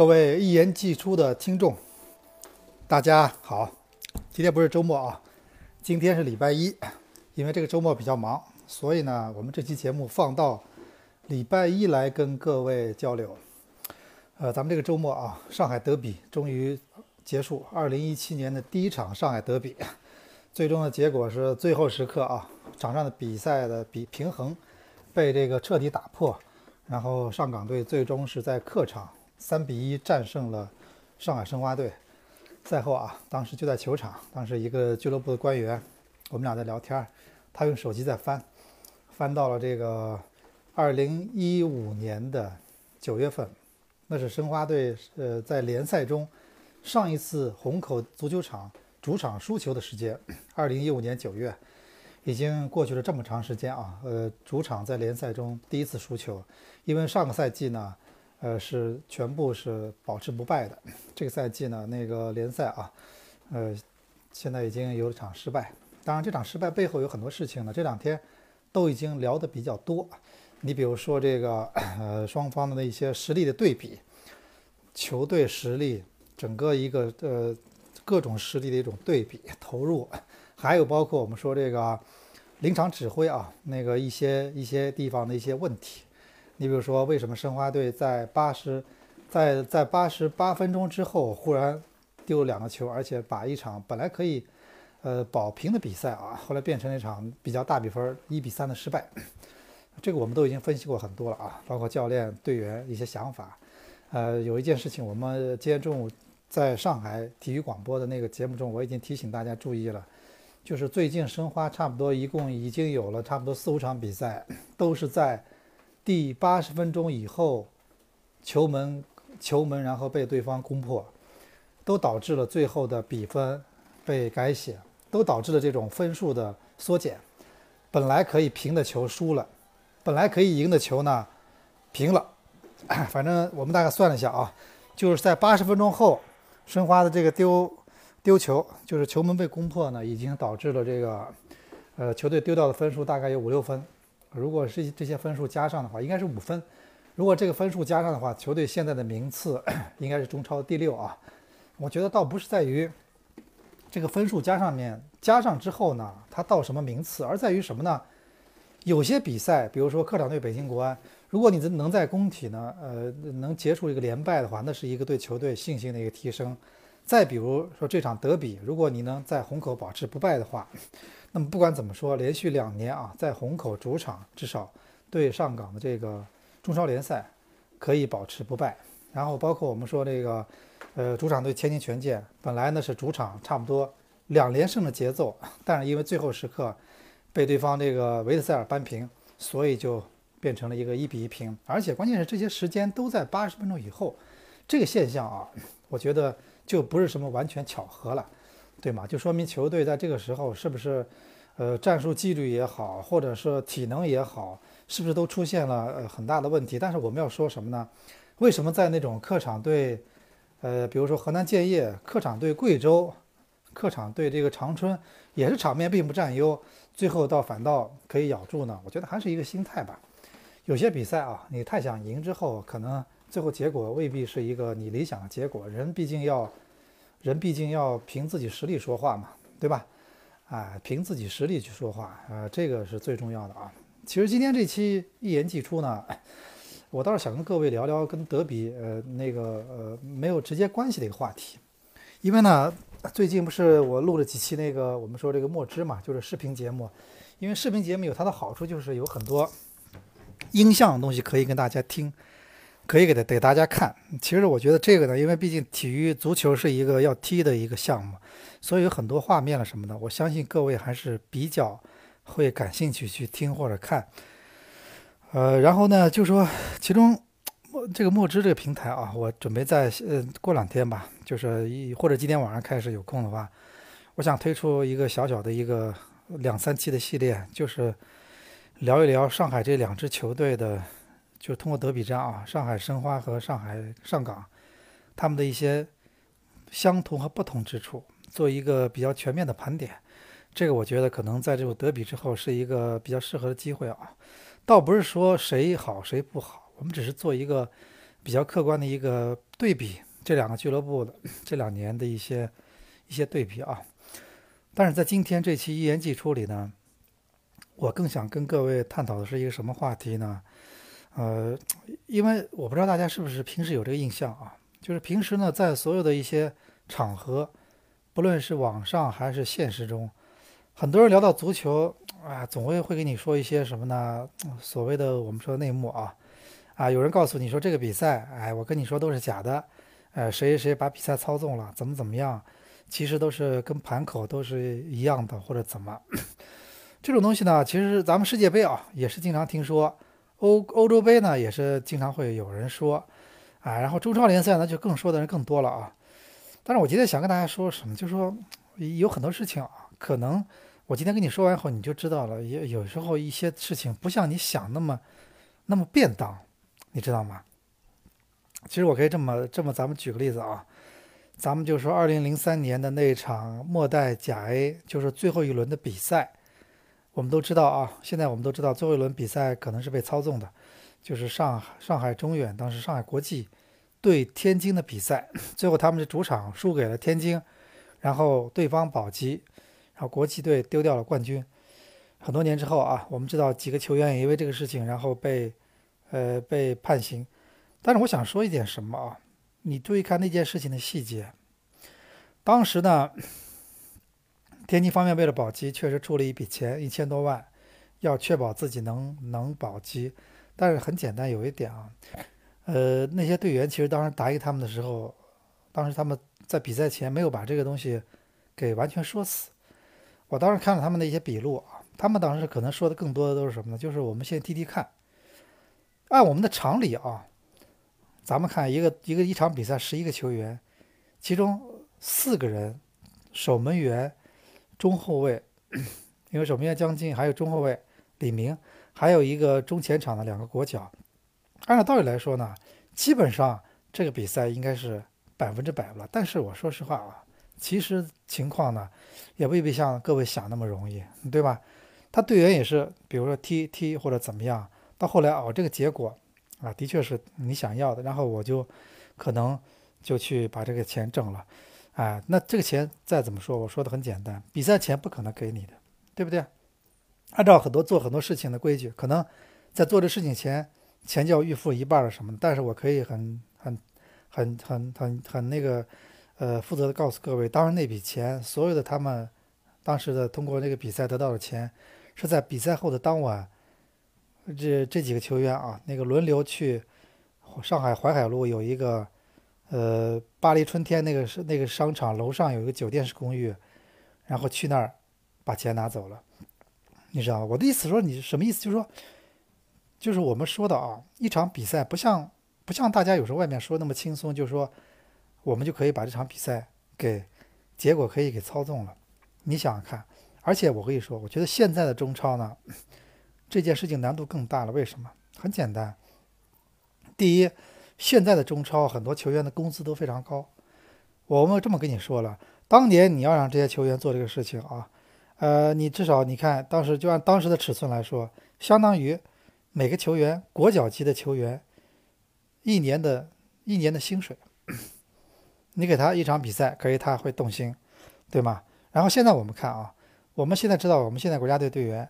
各位一言既出的听众，大家好。今天不是周末啊，今天是礼拜一。因为这个周末比较忙，所以呢，我们这期节目放到礼拜一来跟各位交流。呃，咱们这个周末啊，上海德比终于结束，二零一七年的第一场上海德比，最终的结果是最后时刻啊，场上的比赛的比平衡被这个彻底打破，然后上港队最终是在客场三比一战胜了上海申花队。赛后啊，当时就在球场，当时一个俱乐部的官员，我们俩在聊天。他用手机在翻，翻到了这个二零一五年的九月份，那是申花队呃在联赛中上一次虹口足球场主场输球的时间。二零一五年九月，已经过去了这么长时间啊，呃，主场在联赛中第一次输球，因为上个赛季呢，呃是全部是保持不败的，这个赛季呢那个联赛啊，呃，现在已经有一场失败。当然，这场失败背后有很多事情呢。这两天都已经聊得比较多。你比如说这个呃双方的那些实力的对比，球队实力整个一个呃各种实力的一种对比投入，还有包括我们说这个临场指挥啊，那个一些一些地方的一些问题。你比如说，为什么申花队在八十在在八十八分钟之后忽然丢了两个球，而且把一场本来可以。呃，保平的比赛啊，后来变成了一场比较大比分一比三的失败。这个我们都已经分析过很多了啊，包括教练、队员一些想法。呃，有一件事情，我们今天中午在上海体育广播的那个节目中，我已经提醒大家注意了，就是最近申花差不多一共已经有了差不多四五场比赛，都是在第八十分钟以后球门球门然后被对方攻破，都导致了最后的比分被改写。都导致了这种分数的缩减，本来可以平的球输了，本来可以赢的球呢，平了。反正我们大概算了一下啊，就是在八十分钟后，申花的这个丢丢球，就是球门被攻破呢，已经导致了这个呃球队丢掉的分数大概有五六分。如果是这些分数加上的话，应该是五分。如果这个分数加上的话，球队现在的名次 应该是中超第六啊。我觉得倒不是在于。这个分数加上面加上之后呢，它到什么名次？而在于什么呢？有些比赛，比如说客场对北京国安，如果你能在工体呢，呃，能结束一个连败的话，那是一个对球队信心的一个提升。再比如说这场德比，如果你能在虹口保持不败的话，那么不管怎么说，连续两年啊，在虹口主场至少对上港的这个中超联赛可以保持不败。然后包括我们说这个。呃，主场对天津权健，本来呢是主场差不多两连胜的节奏，但是因为最后时刻被对方这个维特塞尔扳平，所以就变成了一个一比一平。而且关键是这些时间都在八十分钟以后，这个现象啊，我觉得就不是什么完全巧合了，对吗？就说明球队在这个时候是不是呃战术纪律也好，或者是体能也好，是不是都出现了呃很大的问题？但是我们要说什么呢？为什么在那种客场对呃，比如说河南建业客场对贵州，客场对这个长春，也是场面并不占优，最后倒反倒可以咬住呢。我觉得还是一个心态吧。有些比赛啊，你太想赢之后，可能最后结果未必是一个你理想的结果。人毕竟要，人毕竟要凭自己实力说话嘛，对吧？啊，凭自己实力去说话，呃，这个是最重要的啊。其实今天这期一言既出呢。我倒是想跟各位聊聊跟德比，呃，那个呃没有直接关系的一个话题，因为呢，最近不是我录了几期那个我们说这个墨汁嘛，就是视频节目，因为视频节目有它的好处，就是有很多音像的东西可以跟大家听，可以给给大家看。其实我觉得这个呢，因为毕竟体育足球是一个要踢的一个项目，所以有很多画面了什么的，我相信各位还是比较会感兴趣去听或者看。呃，然后呢，就说其中这个墨汁这个平台啊，我准备在呃过两天吧，就是一或者今天晚上开始有空的话，我想推出一个小小的一个两三期的系列，就是聊一聊上海这两支球队的，就是通过德比战啊，上海申花和上海上港他们的一些相同和不同之处，做一个比较全面的盘点。这个我觉得可能在这种德比之后是一个比较适合的机会啊。倒不是说谁好谁不好，我们只是做一个，比较客观的一个对比，这两个俱乐部的这两年的一些一些对比啊。但是在今天这期一言既出里呢，我更想跟各位探讨的是一个什么话题呢？呃，因为我不知道大家是不是平时有这个印象啊，就是平时呢，在所有的一些场合，不论是网上还是现实中，很多人聊到足球啊，总会会跟你说一些什么呢？所谓的我们说内幕啊，啊，有人告诉你说这个比赛，哎，我跟你说都是假的，呃，谁谁把比赛操纵了，怎么怎么样，其实都是跟盘口都是一样的，或者怎么？这种东西呢，其实咱们世界杯啊，也是经常听说。欧欧洲杯呢，也是经常会有人说，啊，然后中超联赛呢，就更说的人更多了啊。但是我今天想跟大家说什么，就是说有很多事情啊，可能我今天跟你说完以后，你就知道了。有有时候一些事情不像你想那么那么便当，你知道吗？其实我可以这么这么，咱们举个例子啊，咱们就说二零零三年的那场末代甲 A，就是最后一轮的比赛。我们都知道啊，现在我们都知道最后一轮比赛可能是被操纵的，就是上上海中远当时上海国际对天津的比赛，最后他们的主场输给了天津，然后对方保级，然后国际队丢掉了冠军。很多年之后啊，我们知道几个球员也因为这个事情，然后被呃被判刑。但是我想说一点什么啊？你注意看那件事情的细节，当时呢。天津方面为了保级，确实出了一笔钱，一千多万，要确保自己能能保级。但是很简单，有一点啊，呃，那些队员其实当时答应他们的时候，当时他们在比赛前没有把这个东西给完全说死。我当时看了他们的一些笔录啊，他们当时可能说的更多的都是什么呢？就是我们先踢踢看。按我们的常理啊，咱们看一个一个一场比赛十一个球员，其中四个人守门员。中后卫，因为守门员江津，还有中后卫李明，还有一个中前场的两个国脚。按照道理来说呢，基本上这个比赛应该是百分之百了。但是我说实话啊，其实情况呢，也未必像各位想那么容易，对吧？他队员也是，比如说踢踢或者怎么样，到后来哦，这个结果啊，的确是你想要的，然后我就可能就去把这个钱挣了。哎，那这个钱再怎么说，我说的很简单，比赛前不可能给你的，对不对？按照很多做很多事情的规矩，可能在做这事情前，钱就要预付一半了什么的。但是我可以很很很很很很那个，呃，负责的告诉各位，当时那笔钱，所有的他们当时的通过那个比赛得到的钱，是在比赛后的当晚，这这几个球员啊，那个轮流去上海淮海路有一个。呃，巴黎春天那个是那个商场楼上有一个酒店式公寓，然后去那儿把钱拿走了，你知道吗？我的意思说你什么意思？就是说，就是我们说的啊，一场比赛不像不像大家有时候外面说那么轻松，就是说我们就可以把这场比赛给结果可以给操纵了。你想想看，而且我跟你说，我觉得现在的中超呢，这件事情难度更大了。为什么？很简单，第一。现在的中超很多球员的工资都非常高，我们这么跟你说了，当年你要让这些球员做这个事情啊，呃，你至少你看当时就按当时的尺寸来说，相当于每个球员国脚级的球员一年的一年的薪水，你给他一场比赛，可以他会动心，对吗？然后现在我们看啊，我们现在知道我们现在国家队队员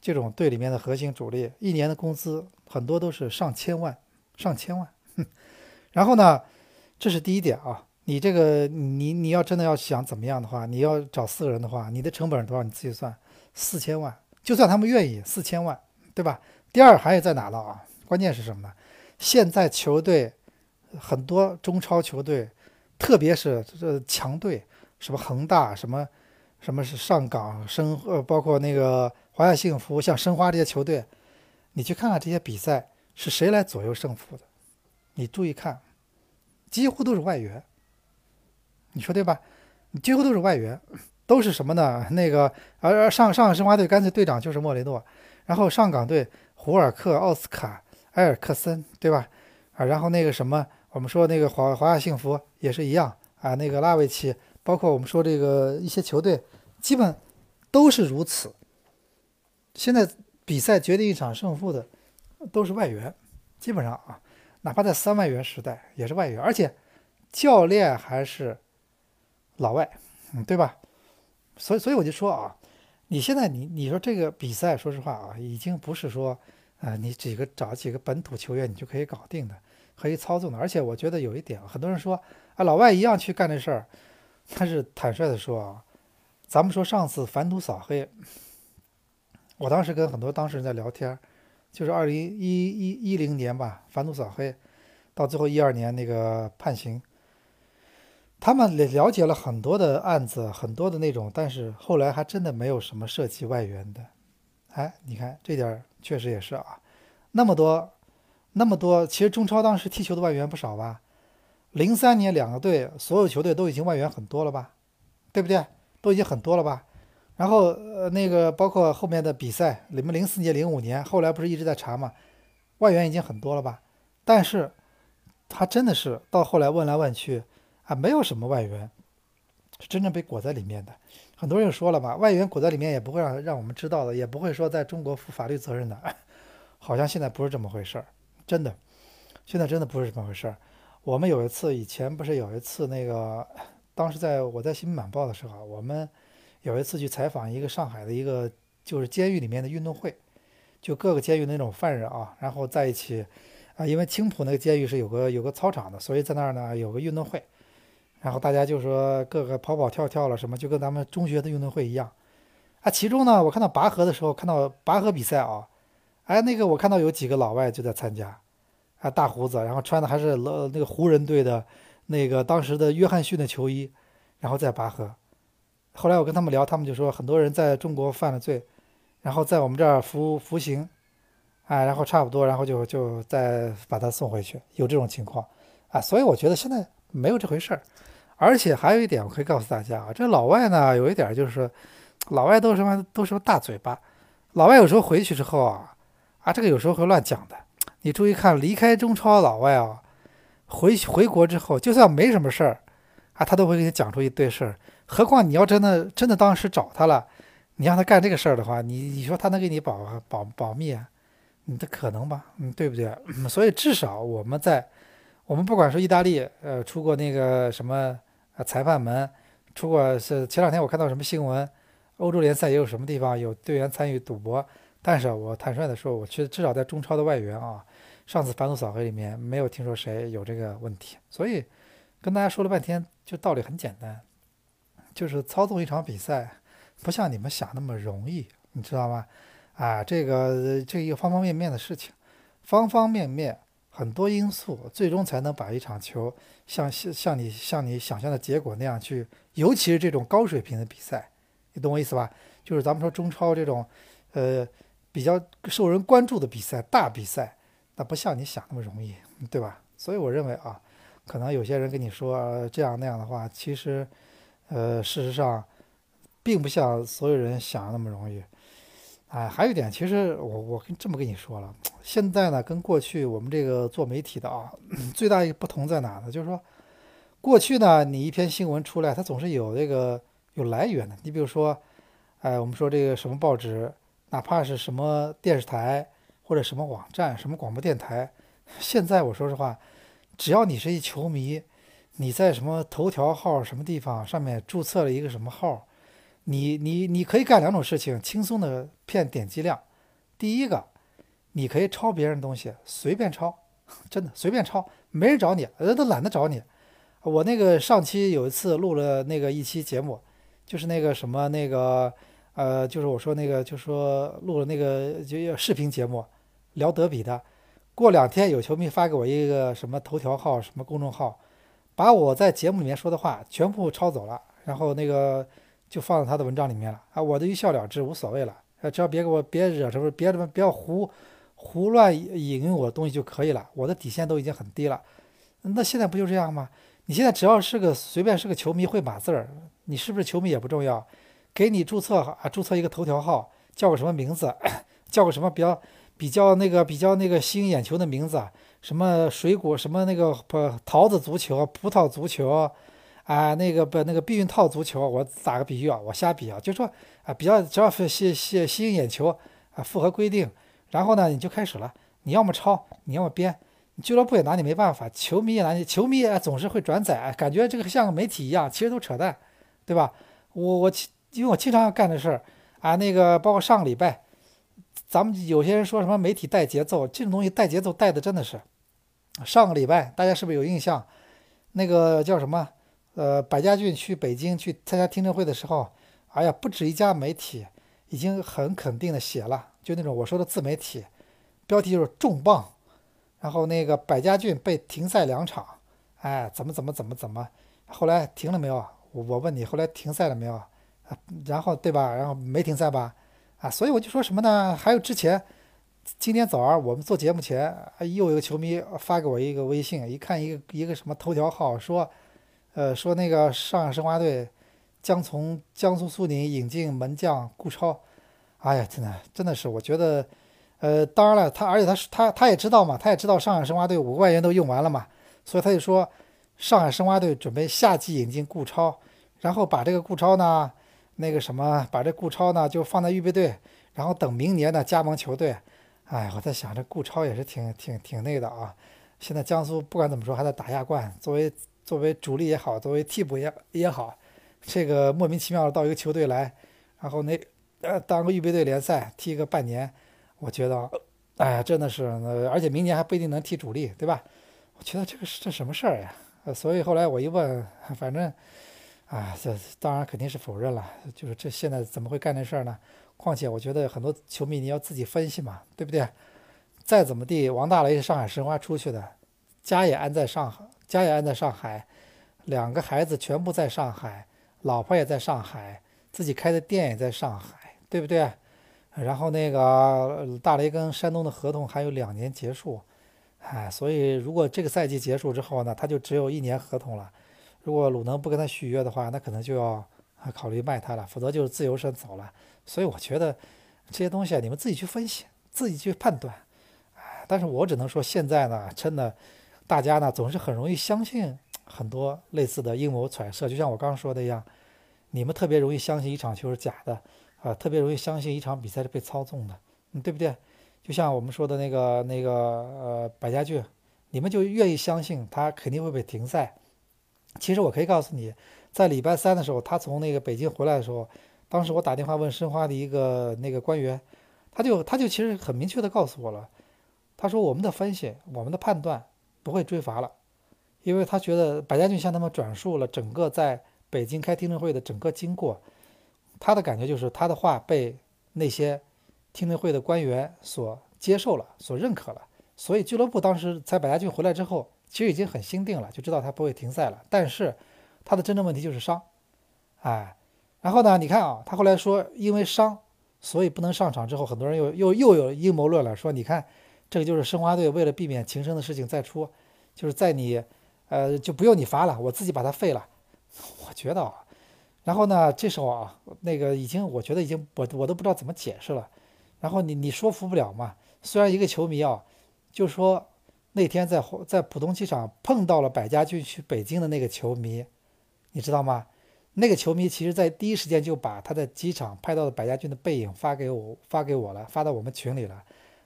这种队里面的核心主力一年的工资很多都是上千万，上千万。然后呢，这是第一点啊。你这个，你你要真的要想怎么样的话，你要找四个人的话，你的成本是多少？你自己算，四千万。就算他们愿意，四千万，对吧？第二还有在哪了啊？关键是什么呢？现在球队很多中超球队，特别是这强队，什么恒大，什么什么是上港申呃，包括那个华夏幸福，像申花这些球队，你去看看这些比赛是谁来左右胜负的？你注意看，几乎都是外援，你说对吧？几乎都是外援，都是什么呢？那个，而上上海申花队干脆队长就是莫雷诺，然后上港队胡尔克、奥斯卡、埃尔克森，对吧？啊，然后那个什么，我们说那个华华夏幸福也是一样啊，那个拉维奇，包括我们说这个一些球队，基本都是如此。现在比赛决定一场胜负的都是外援，基本上啊。哪怕在三外援时代也是外援，而且教练还是老外，嗯，对吧？所以，所以我就说啊，你现在你你说这个比赛，说实话啊，已经不是说啊，你几个找几个本土球员你就可以搞定的，可以操纵的。而且我觉得有一点，很多人说啊，老外一样去干这事儿，但是坦率的说啊，咱们说上次反赌扫黑，我当时跟很多当事人在聊天，就是二零一一一零年吧，反赌扫黑，到最后一二年那个判刑。他们了了解了很多的案子，很多的那种，但是后来还真的没有什么涉及外援的。哎，你看这点确实也是啊，那么多，那么多，其实中超当时踢球的外援不少吧？零三年两个队所有球队都已经外援很多了吧？对不对？都已经很多了吧？然后呃，那个包括后面的比赛，你们零四年、零五年，后来不是一直在查嘛？外援已经很多了吧？但是他真的是到后来问来问去。啊，没有什么外援是真正被裹在里面的。很多人说了嘛，外援裹在里面也不会让让我们知道的，也不会说在中国负法律责任的。好像现在不是这么回事儿，真的，现在真的不是这么回事儿。我们有一次以前不是有一次那个，当时在我在新闻晚报的时候，我们有一次去采访一个上海的一个就是监狱里面的运动会，就各个监狱那种犯人啊，然后在一起啊，因为青浦那个监狱是有个有个操场的，所以在那儿呢有个运动会。然后大家就说各个跑跑跳跳了什么，就跟咱们中学的运动会一样，啊，其中呢，我看到拔河的时候，看到拔河比赛啊，哎，那个我看到有几个老外就在参加，啊，大胡子，然后穿的还是那那个湖人队的那个当时的约翰逊的球衣，然后再拔河。后来我跟他们聊，他们就说很多人在中国犯了罪，然后在我们这儿服服刑，哎，然后差不多，然后就就再把他送回去，有这种情况，啊，所以我觉得现在没有这回事儿。而且还有一点，我可以告诉大家啊，这老外呢有一点就是，老外都什么都是大嘴巴，老外有时候回去之后啊，啊这个有时候会乱讲的。你注意看，离开中超老外啊，回回国之后，就算没什么事儿啊，他都会给你讲出一堆事儿。何况你要真的真的当时找他了，你让他干这个事儿的话，你你说他能给你保保保密啊？你的可能吧？嗯，对不对？所以至少我们在我们不管说意大利，呃，出过那个什么。裁判门出过是前两天我看到什么新闻，欧洲联赛也有什么地方有队员参与赌博，但是我坦率的说，我去至少在中超的外援啊，上次反赌扫黑里面没有听说谁有这个问题，所以跟大家说了半天，就道理很简单，就是操纵一场比赛不像你们想那么容易，你知道吗？啊，这个这一个方方面面的事情，方方面面。很多因素最终才能把一场球像像像你像你想象的结果那样去，尤其是这种高水平的比赛，你懂我意思吧？就是咱们说中超这种，呃，比较受人关注的比赛，大比赛，那不像你想那么容易，对吧？所以我认为啊，可能有些人跟你说这样那样的话，其实，呃，事实上，并不像所有人想的那么容易。哎，还有一点，其实我我跟这么跟你说了，现在呢跟过去我们这个做媒体的啊，最大一个不同在哪呢？就是说，过去呢你一篇新闻出来，它总是有这个有来源的。你比如说，哎，我们说这个什么报纸，哪怕是什么电视台或者什么网站、什么广播电台，现在我说实话，只要你是一球迷，你在什么头条号什么地方上面注册了一个什么号。你你你可以干两种事情，轻松的骗点击量。第一个，你可以抄别人东西，随便抄，真的随便抄，没人找你，人都懒得找你。我那个上期有一次录了那个一期节目，就是那个什么那个呃，就是我说那个就说录了那个就视频节目，聊德比的。过两天有球迷发给我一个什么头条号什么公众号，把我在节目里面说的话全部抄走了，然后那个。就放在他的文章里面了啊，我的一笑了之，无所谓了，只要别给我别惹什么，别什么不要胡胡乱引用我的东西就可以了，我的底线都已经很低了。那现在不就这样吗？你现在只要是个随便是个球迷会码字儿，你是不是球迷也不重要，给你注册啊，注册一个头条号，叫个什么名字，叫个什么比较比较那个比较那个吸引眼球的名字，什么水果什么那个不桃子足球、葡萄足球。啊，那个不，那个避孕套足球，我打个比喻啊，我瞎比啊，就说啊，比较只要是吸吸吸引眼球啊，符合规定，然后呢，你就开始了，你要么抄，你要么编，俱乐部也拿你没办法，球迷也拿你，球迷也总是会转载，感觉这个像个媒体一样，其实都扯淡，对吧？我我因为我经常干的事儿啊，那个包括上个礼拜，咱们有些人说什么媒体带节奏，这种东西带节奏带的真的是。上个礼拜大家是不是有印象？那个叫什么？呃，百家俊去北京去参加听证会的时候，哎呀，不止一家媒体已经很肯定的写了，就那种我说的自媒体，标题就是重磅。然后那个百家俊被停赛两场，哎，怎么怎么怎么怎么？后来停了没有？我我问你，后来停赛了没有？然后对吧？然后没停赛吧？啊，所以我就说什么呢？还有之前，今天早上我们做节目前，又有个球迷发给我一个微信，一看一个一个什么头条号说，呃，说那个上海申花队将从江苏苏宁引进门将顾超。哎呀，真的真的是，我觉得。呃，当然了，他而且他他他也知道嘛，他也知道上海申花队五个外援都用完了嘛，所以他就说，上海申花队准备夏季引进顾超，然后把这个顾超呢，那个什么，把这顾超呢就放在预备队，然后等明年呢加盟球队。哎，我在想这顾超也是挺挺挺那个的啊。现在江苏不管怎么说还在打亚冠，作为作为主力也好，作为替补也也好，这个莫名其妙的到一个球队来，然后那呃当个预备队联赛踢个半年。我觉得，哎呀，真的是，而且明年还不一定能踢主力，对吧？我觉得这个是这什么事儿呀？所以后来我一问，反正，啊，这当然肯定是否认了。就是这现在怎么会干这事儿呢？况且我觉得很多球迷你要自己分析嘛，对不对？再怎么地，王大雷是上海申花出去的，家也安在上海，家也安在上海，两个孩子全部在上海，老婆也在上海，自己开的店也在上海，对不对？然后那个大雷跟山东的合同还有两年结束，哎，所以如果这个赛季结束之后呢，他就只有一年合同了。如果鲁能不跟他续约的话，那可能就要考虑卖他了，否则就是自由身走了。所以我觉得这些东西啊，你们自己去分析，自己去判断。但是我只能说，现在呢，真的，大家呢总是很容易相信很多类似的阴谋揣测，就像我刚刚说的一样，你们特别容易相信一场球是假的。啊，特别容易相信一场比赛是被操纵的，对不对？就像我们说的那个那个呃，百家俊，你们就愿意相信他肯定会被停赛。其实我可以告诉你，在礼拜三的时候，他从那个北京回来的时候，当时我打电话问申花的一个那个官员，他就他就其实很明确的告诉我了，他说我们的分析，我们的判断不会追罚了，因为他觉得百家俊向他们转述了整个在北京开听证会的整个经过。他的感觉就是他的话被那些听证会的官员所接受了，所认可了，所以俱乐部当时在百家俊回来之后，其实已经很心定了，就知道他不会停赛了。但是他的真正问题就是伤，哎，然后呢，你看啊，他后来说因为伤，所以不能上场。之后很多人又又又有阴谋论了，说你看这个就是申花队为了避免情深的事情再出，就是在你呃就不用你罚了，我自己把他废了。我觉得啊。然后呢？这时候啊，那个已经，我觉得已经，我我都不知道怎么解释了。然后你你说服不了嘛？虽然一个球迷啊，就说那天在在浦东机场碰到了百家俊去北京的那个球迷，你知道吗？那个球迷其实在第一时间就把他在机场拍到的百家俊的背影发给我，发给我了，发到我们群里了。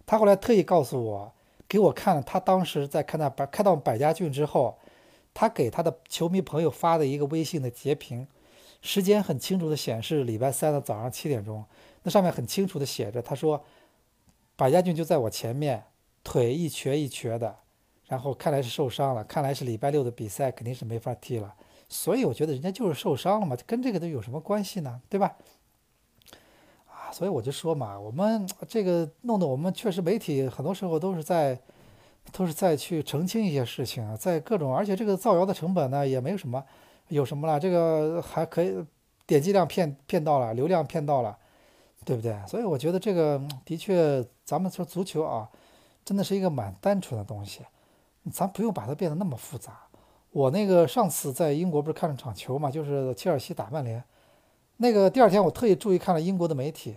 他后来特意告诉我，给我看了他当时在看到百看到百家俊之后，他给他的球迷朋友发的一个微信的截屏。时间很清楚的显示礼拜三的早上七点钟，那上面很清楚的写着，他说，百家俊就在我前面，腿一瘸一瘸的，然后看来是受伤了，看来是礼拜六的比赛肯定是没法踢了，所以我觉得人家就是受伤了嘛，跟这个都有什么关系呢？对吧？啊，所以我就说嘛，我们 这个弄得我们确实媒体很多时候都是在，都是在去澄清一些事情啊，在各种，而且这个造谣的成本呢也没有什么。有什么了？这个还可以，点击量骗骗到了，流量骗到了，对不对？所以我觉得这个的确，咱们说足球啊，真的是一个蛮单纯的东西，咱不用把它变得那么复杂。我那个上次在英国不是看了场球嘛，就是切尔西打曼联，那个第二天我特意注意看了英国的媒体，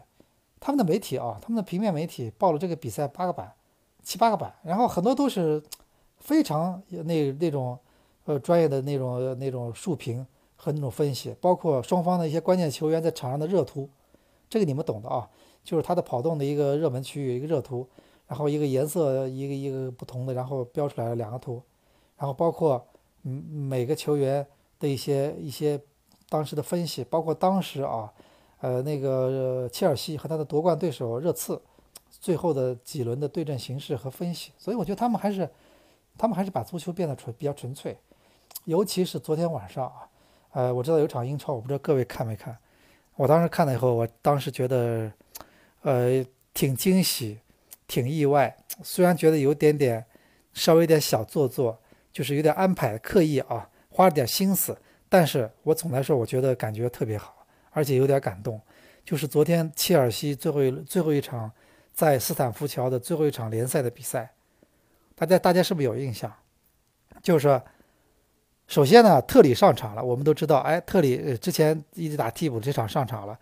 他们的媒体啊，他们的平面媒体报了这个比赛八个版，七八个版，然后很多都是非常那那种。呃，专业的那种那种竖屏和那种分析，包括双方的一些关键球员在场上的热图，这个你们懂的啊，就是他的跑动的一个热门区域一个热图，然后一个颜色一个一个不同的，然后标出来了两个图，然后包括嗯每个球员的一些一些当时的分析，包括当时啊，呃那个切尔西和他的夺冠对手热刺最后的几轮的对阵形势和分析，所以我觉得他们还是他们还是把足球变得纯比较纯粹，尤其是昨天晚上啊，呃我知道有场英超，我不知道各位看没看，我当时看了以后，我当时觉得呃挺惊喜。挺意外，虽然觉得有点点，稍微有点小做作，就是有点安排刻意啊，花了点心思，但是我总来说，我觉得感觉特别好，而且有点感动。就是昨天切尔西最后一最后一场在斯坦福桥的最后一场联赛的比赛，大家大家是不是有印象？就是，首先呢，特里上场了，我们都知道，哎，特里之前一直打替补，这场上场了。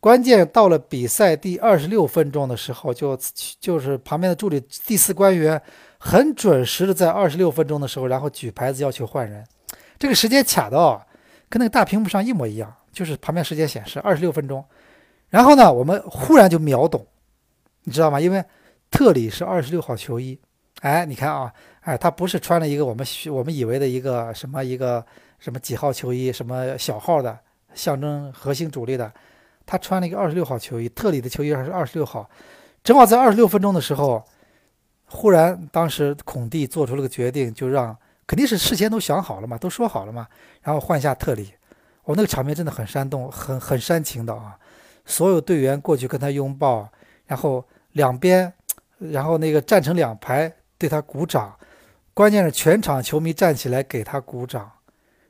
关键到了比赛第二十六分钟的时候，就就是旁边的助理第四官员很准时的在二十六分钟的时候，然后举牌子要求换人，这个时间卡到跟那个大屏幕上一模一样，就是旁边时间显示二十六分钟。然后呢，我们忽然就秒懂，你知道吗？因为特里是二十六号球衣，哎，你看啊，哎，他不是穿了一个我们我们以为的一个什么一个什么几号球衣，什么小号的，象征核心主力的。他穿了一个二十六号球衣，特里的球衣还是二十六号，正好在二十六分钟的时候，忽然当时孔蒂做出了个决定，就让肯定是事先都想好了嘛，都说好了嘛，然后换下特里，哦，那个场面真的很煽动，很很煽情的啊，所有队员过去跟他拥抱，然后两边，然后那个站成两排对他鼓掌，关键是全场球迷站起来给他鼓掌，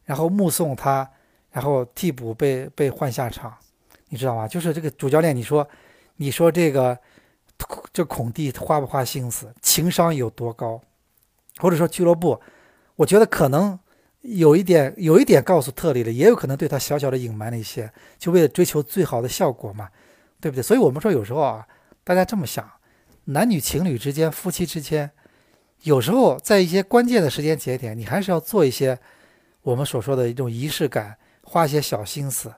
然后目送他，然后替补被被换下场。你知道吗？就是这个主教练，你说，你说这个，这孔蒂花不花心思，情商有多高？或者说俱乐部，我觉得可能有一点，有一点告诉特里了，也有可能对他小小的隐瞒了一些，就为了追求最好的效果嘛，对不对？所以我们说有时候啊，大家这么想，男女情侣之间、夫妻之间，有时候在一些关键的时间节点，你还是要做一些我们所说的一种仪式感，花一些小心思。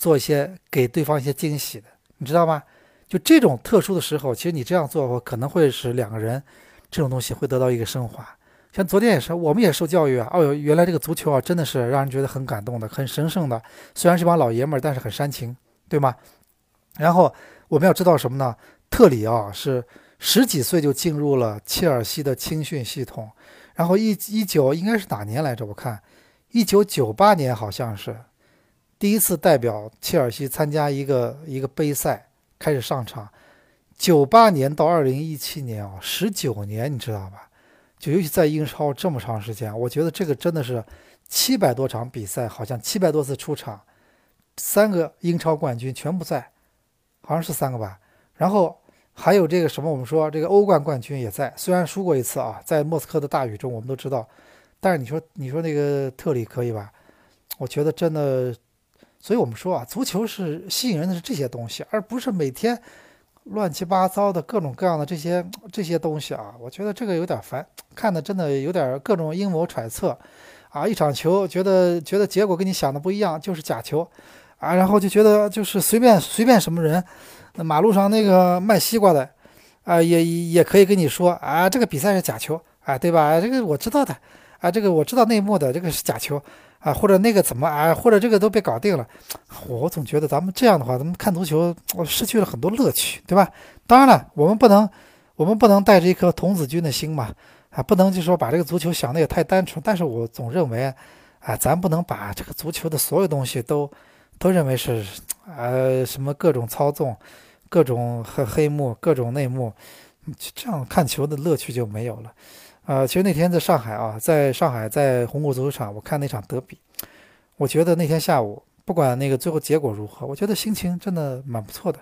做一些给对方一些惊喜的，你知道吗？就这种特殊的时候，其实你这样做的话，可能会使两个人这种东西会得到一个升华。像昨天也是，我们也受教育啊。哦，原来这个足球啊，真的是让人觉得很感动的，很神圣的。虽然是帮老爷们儿，但是很煽情，对吗？然后我们要知道什么呢？特里啊，是十几岁就进入了切尔西的青训系统，然后一一九应该是哪年来着？我看一九九八年好像是。第一次代表切尔西参加一个一个杯赛开始上场，九八年到二零一七年啊，十九年，你知道吧？就尤其在英超这么长时间，我觉得这个真的是七百多场比赛，好像七百多次出场，三个英超冠军全部在，好像是三个吧。然后还有这个什么，我们说这个欧冠冠军也在，虽然输过一次啊，在莫斯科的大雨中，我们都知道。但是你说你说那个特里可以吧？我觉得真的。所以我们说啊，足球是吸引人的是这些东西，而不是每天乱七八糟的各种各样的这些这些东西啊。我觉得这个有点烦，看的真的有点各种阴谋揣测啊。一场球觉得觉得结果跟你想的不一样，就是假球啊，然后就觉得就是随便随便什么人，那马路上那个卖西瓜的啊，也也可以跟你说啊，这个比赛是假球啊，对吧？这个我知道的啊，这个我知道内幕的，这个是假球。啊，或者那个怎么啊，或者这个都被搞定了，我总觉得咱们这样的话，咱们看足球，我失去了很多乐趣，对吧？当然了，我们不能，我们不能带着一颗童子军的心嘛，啊，不能就说把这个足球想的也太单纯。但是我总认为，啊，咱不能把这个足球的所有东西都都认为是，呃，什么各种操纵，各种黑黑幕，各种内幕，这样看球的乐趣就没有了。呃，其实那天在上海啊，在上海在红谷足球场，我看那场德比，我觉得那天下午不管那个最后结果如何，我觉得心情真的蛮不错的。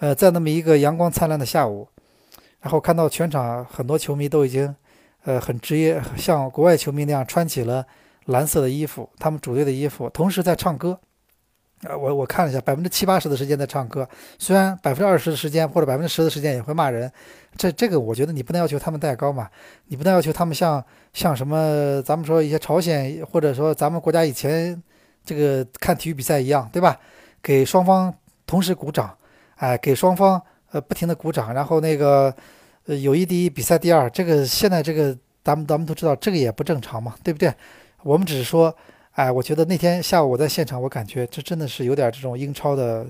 呃，在那么一个阳光灿烂的下午，然后看到全场很多球迷都已经，呃，很职业，像国外球迷那样穿起了蓝色的衣服，他们主队的衣服，同时在唱歌。啊，我我看了一下，百分之七八十的时间在唱歌，虽然百分之二十的时间或者百分之十的时间也会骂人，这这个我觉得你不能要求他们戴高嘛，你不能要求他们像像什么咱们说一些朝鲜或者说咱们国家以前这个看体育比赛一样，对吧？给双方同时鼓掌，哎，给双方呃不停的鼓掌，然后那个呃，友谊第一，比赛第二，这个现在这个咱们咱们都知道，这个也不正常嘛，对不对？我们只是说，哎，我觉得那天下午我在现场，我感觉这真的是有点这种英超的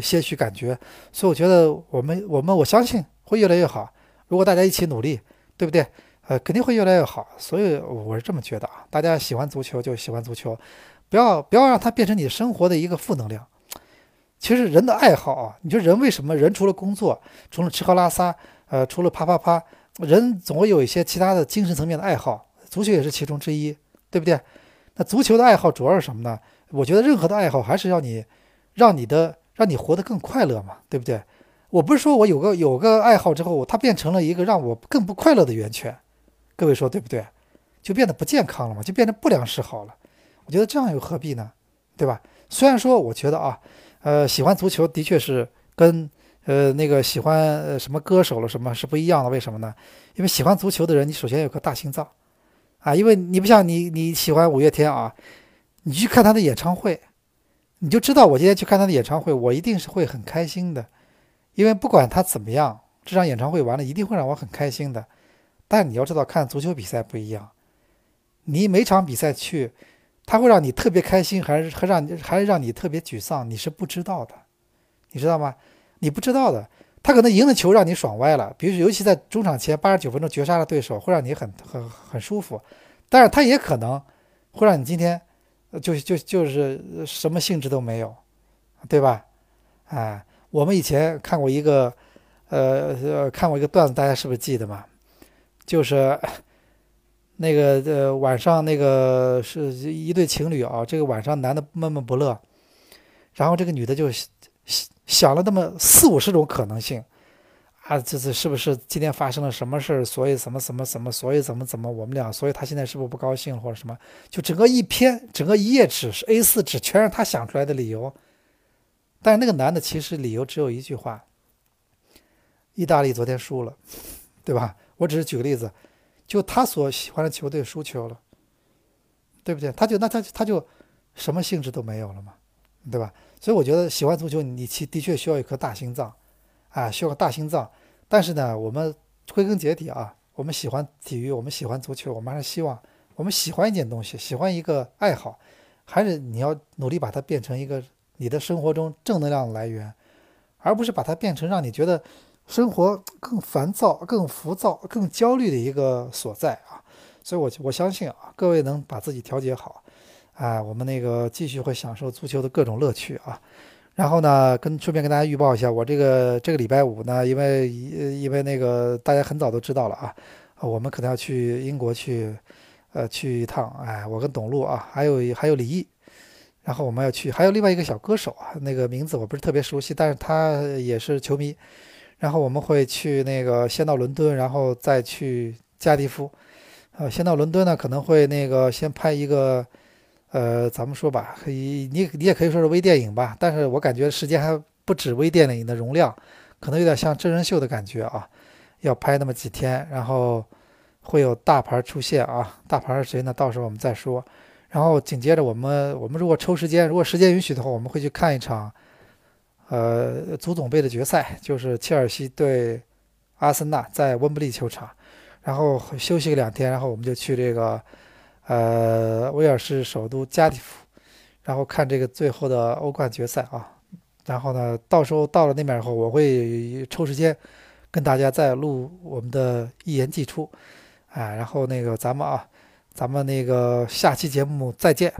些许感觉，所以我觉得我们我们我相信会越来越好。如果大家一起努力，对不对？呃，肯定会越来越好。所以我是这么觉得啊，大家喜欢足球就喜欢足球，不要不要让它变成你生活的一个负能量。其实人的爱好啊，你说人为什么人除了工作，除了吃喝拉撒？呃，除了啪啪啪，人总会有一些其他的精神层面的爱好，足球也是其中之一，对不对？那足球的爱好主要是什么呢？我觉得任何的爱好还是要你，让你的让你活得更快乐嘛，对不对？我不是说我有个有个爱好之后，它变成了一个让我更不快乐的源泉，各位说对不对？就变得不健康了嘛，就变成不良嗜好了。我觉得这样又何必呢？对吧？虽然说我觉得啊，呃，喜欢足球的确是跟。呃，那个喜欢什么歌手了，什么是不一样的？为什么呢？因为喜欢足球的人，你首先有个大心脏，啊，因为你不像你你喜欢五月天啊，你去看他的演唱会，你就知道我今天去看他的演唱会，我一定是会很开心的，因为不管他怎么样，这场演唱会完了一定会让我很开心的。但你要知道，看足球比赛不一样，你每场比赛去，他会让你特别开心，还是还让你还是让你特别沮丧，你是不知道的，你知道吗？你不知道的，他可能赢的球让你爽歪了，比如尤其在中场前八十九分钟绝杀了对手，会让你很很很舒服。但是他也可能会让你今天就就就是什么兴致都没有，对吧？哎，我们以前看过一个呃呃看过一个段子，大家是不是记得嘛？就是 那个呃晚上那个是一对情侣啊，这个晚上男的闷闷不乐，然后这个女的就。想了那么四五十种可能性，啊，这这是不是今天发生了什么事儿？所以怎么怎么怎么，所以怎么怎么，我们俩，所以他现在是不是不高兴或者什么？就整个一篇，整个一页纸是 A 四纸，全是他想出来的理由。但是那个男的其实理由只有一句话：意大利昨天输了，对吧？我只是举个例子，就他所喜欢的球队输球了，对不对？他就那他他就什么性质都没有了嘛，对吧？所以我觉得喜欢足球，你其的确需要一颗大心脏，啊，需要个大心脏。但是呢，我们归根结底啊，我们喜欢体育，我们喜欢足球，我们还是希望我们喜欢一件东西，喜欢一个爱好，还是你要努力把它变成一个你的生活中正能量的来源，而不是把它变成让你觉得生活更烦躁、更浮躁、更焦虑的一个所在啊。所以，我我相信啊，各位能把自己调节好。哎，我们那个继续会享受足球的各种乐趣啊。然后呢，跟顺便跟大家预报一下，我这个这个礼拜五呢，因为因为那个大家很早都知道了啊，我们可能要去英国去，呃，去一趟。哎，我跟董路啊，还有还有李毅，然后我们要去，还有另外一个小歌手啊，那个名字我不是特别熟悉，但是他也是球迷。然后我们会去那个先到伦敦，然后再去加迪夫。呃，先到伦敦呢，可能会那个先拍一个。呃，咱们说吧，可以，你你也可以说是微电影吧，但是我感觉时间还不止微电影的容量，可能有点像真人秀的感觉啊，要拍那么几天，然后会有大牌出现啊，大牌是谁呢？到时候我们再说。然后紧接着我们，我们如果抽时间，如果时间允许的话，我们会去看一场，呃，足总杯的决赛，就是切尔西对阿森纳在温布利球场，然后休息个两天，然后我们就去这个。呃，威尔士首都加迪夫，然后看这个最后的欧冠决赛啊。然后呢，到时候到了那边以后，我会抽时间跟大家再录我们的一言既出，啊，然后那个咱们啊，咱们那个下期节目再见，